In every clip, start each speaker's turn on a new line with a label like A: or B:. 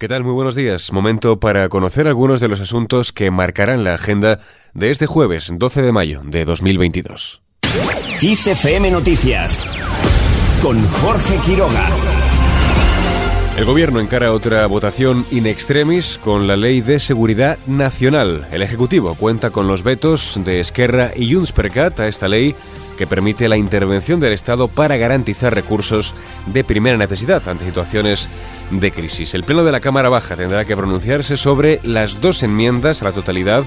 A: ¿Qué tal? Muy buenos días. Momento para conocer algunos de los asuntos que marcarán la agenda de este jueves 12 de mayo de 2022.
B: XFM Noticias con Jorge Quiroga.
A: El gobierno encara otra votación in extremis con la Ley de Seguridad Nacional. El Ejecutivo cuenta con los vetos de Esquerra y Junts per Cat a esta ley que permite la intervención del Estado para garantizar recursos de primera necesidad ante situaciones de crisis. El Pleno de la Cámara Baja tendrá que pronunciarse sobre las dos enmiendas a la totalidad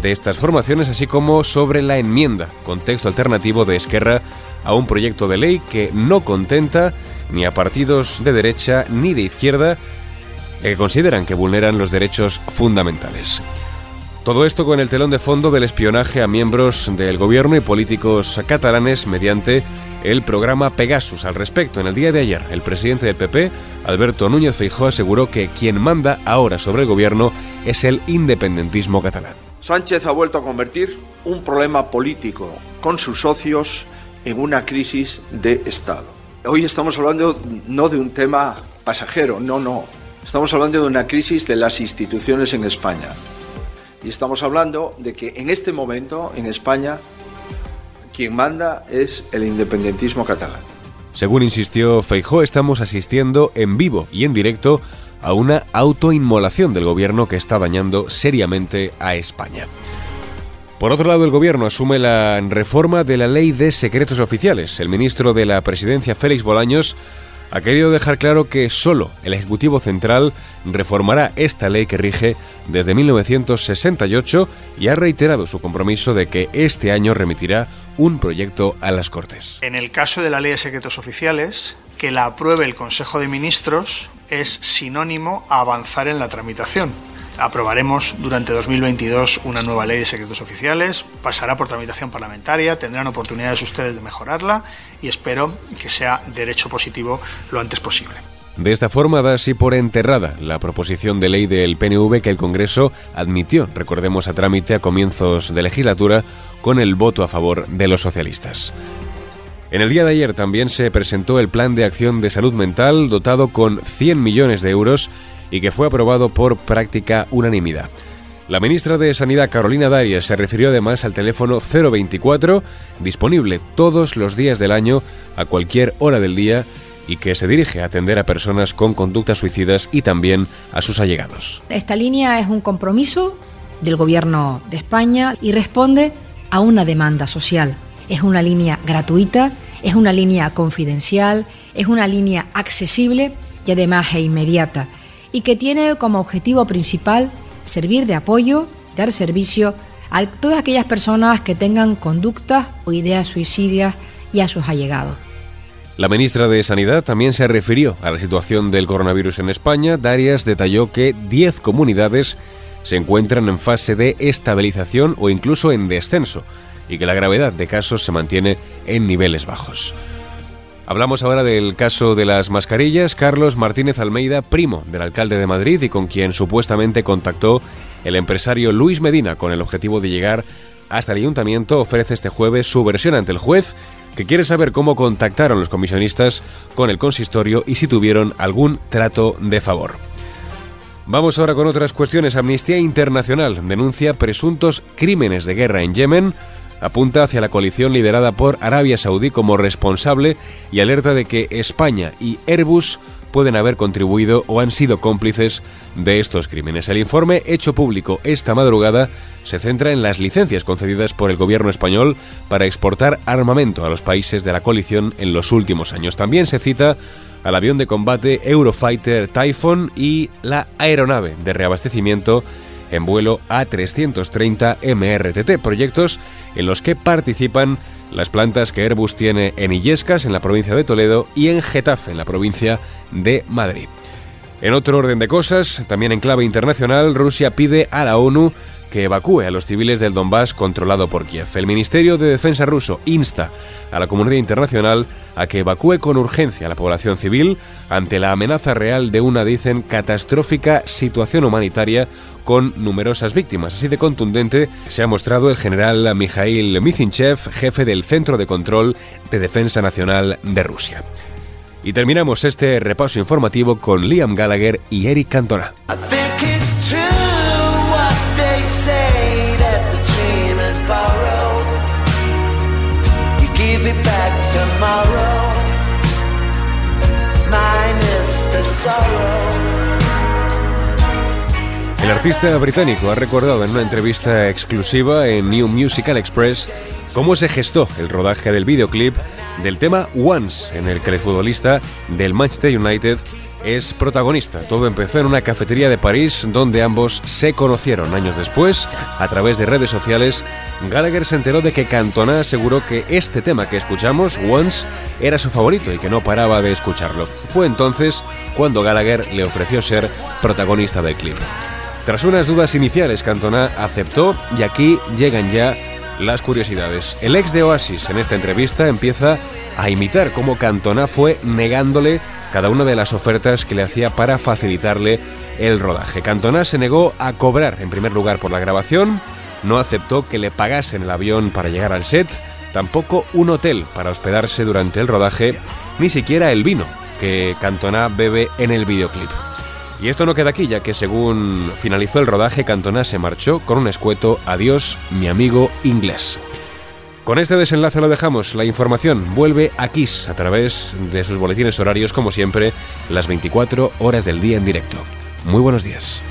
A: de estas formaciones, así como sobre la enmienda con texto alternativo de Esquerra a un proyecto de ley que no contenta ni a partidos de derecha ni de izquierda que consideran que vulneran los derechos fundamentales. Todo esto con el telón de fondo del espionaje a miembros del gobierno y políticos catalanes mediante el programa Pegasus. Al respecto, en el día de ayer, el presidente del PP, Alberto Núñez Feijóo, aseguró que quien manda ahora sobre el gobierno es el independentismo catalán.
C: Sánchez ha vuelto a convertir un problema político con sus socios en una crisis de Estado. Hoy estamos hablando no de un tema pasajero, no, no. Estamos hablando de una crisis de las instituciones en España. Y estamos hablando de que en este momento en España quien manda es el independentismo catalán.
A: Según insistió Feijó, estamos asistiendo en vivo y en directo a una autoinmolación del gobierno que está dañando seriamente a España. Por otro lado, el Gobierno asume la reforma de la Ley de Secretos Oficiales. El ministro de la Presidencia, Félix Bolaños, ha querido dejar claro que solo el Ejecutivo Central reformará esta ley que rige desde 1968 y ha reiterado su compromiso de que este año remitirá un proyecto a las Cortes.
D: En el caso de la Ley de Secretos Oficiales, que la apruebe el Consejo de Ministros es sinónimo a avanzar en la tramitación aprobaremos durante 2022 una nueva ley de secretos oficiales, pasará por tramitación parlamentaria, tendrán oportunidades ustedes de mejorarla y espero que sea derecho positivo lo antes posible.
A: De esta forma da así por enterrada la proposición de ley del PNV que el Congreso admitió, recordemos, a trámite a comienzos de legislatura con el voto a favor de los socialistas. En el día de ayer también se presentó el Plan de Acción de Salud Mental dotado con 100 millones de euros y que fue aprobado por práctica unanimidad. La ministra de Sanidad Carolina Darias se refirió además al teléfono 024, disponible todos los días del año, a cualquier hora del día, y que se dirige a atender a personas con conductas suicidas y también a sus allegados.
E: Esta línea es un compromiso del Gobierno de España y responde a una demanda social. Es una línea gratuita, es una línea confidencial, es una línea accesible y además es inmediata y que tiene como objetivo principal servir de apoyo, dar servicio a todas aquellas personas que tengan conductas o ideas suicidas y a sus allegados.
A: La ministra de Sanidad también se refirió a la situación del coronavirus en España. Darias detalló que 10 comunidades se encuentran en fase de estabilización o incluso en descenso y que la gravedad de casos se mantiene en niveles bajos. Hablamos ahora del caso de las mascarillas. Carlos Martínez Almeida, primo del alcalde de Madrid y con quien supuestamente contactó el empresario Luis Medina con el objetivo de llegar hasta el ayuntamiento, ofrece este jueves su versión ante el juez que quiere saber cómo contactaron los comisionistas con el consistorio y si tuvieron algún trato de favor. Vamos ahora con otras cuestiones. Amnistía Internacional denuncia presuntos crímenes de guerra en Yemen apunta hacia la coalición liderada por Arabia Saudí como responsable y alerta de que España y Airbus pueden haber contribuido o han sido cómplices de estos crímenes. El informe hecho público esta madrugada se centra en las licencias concedidas por el gobierno español para exportar armamento a los países de la coalición en los últimos años. También se cita al avión de combate Eurofighter Typhoon y la aeronave de reabastecimiento en vuelo A330 MRTT, proyectos en los que participan las plantas que Airbus tiene en Illescas, en la provincia de Toledo, y en Getafe, en la provincia de Madrid. En otro orden de cosas, también en clave internacional, Rusia pide a la ONU que evacúe a los civiles del Donbass controlado por Kiev. El Ministerio de Defensa ruso insta a la comunidad internacional a que evacúe con urgencia a la población civil ante la amenaza real de una, dicen, catastrófica situación humanitaria con numerosas víctimas. Así de contundente se ha mostrado el general Mikhail Mizinchev, jefe del Centro de Control de Defensa Nacional de Rusia. Y terminamos este repaso informativo con Liam Gallagher y Eric Cantona. El artista británico ha recordado en una entrevista exclusiva en New Musical Express cómo se gestó el rodaje del videoclip del tema Once, en el que el futbolista del Manchester United es protagonista. Todo empezó en una cafetería de París donde ambos se conocieron años después. A través de redes sociales, Gallagher se enteró de que Cantona aseguró que este tema que escuchamos, Once, era su favorito y que no paraba de escucharlo. Fue entonces cuando Gallagher le ofreció ser protagonista del clip. Tras unas dudas iniciales, Cantona aceptó y aquí llegan ya las curiosidades. El ex de Oasis en esta entrevista empieza a imitar cómo Cantona fue negándole cada una de las ofertas que le hacía para facilitarle el rodaje. Cantona se negó a cobrar en primer lugar por la grabación, no aceptó que le pagasen el avión para llegar al set, tampoco un hotel para hospedarse durante el rodaje, ni siquiera el vino que Cantona bebe en el videoclip. Y esto no queda aquí, ya que según finalizó el rodaje, Cantona se marchó con un escueto Adiós, mi amigo inglés. Con este desenlace lo dejamos. La información vuelve a Kiss a través de sus boletines horarios, como siempre, las 24 horas del día en directo. Muy buenos días.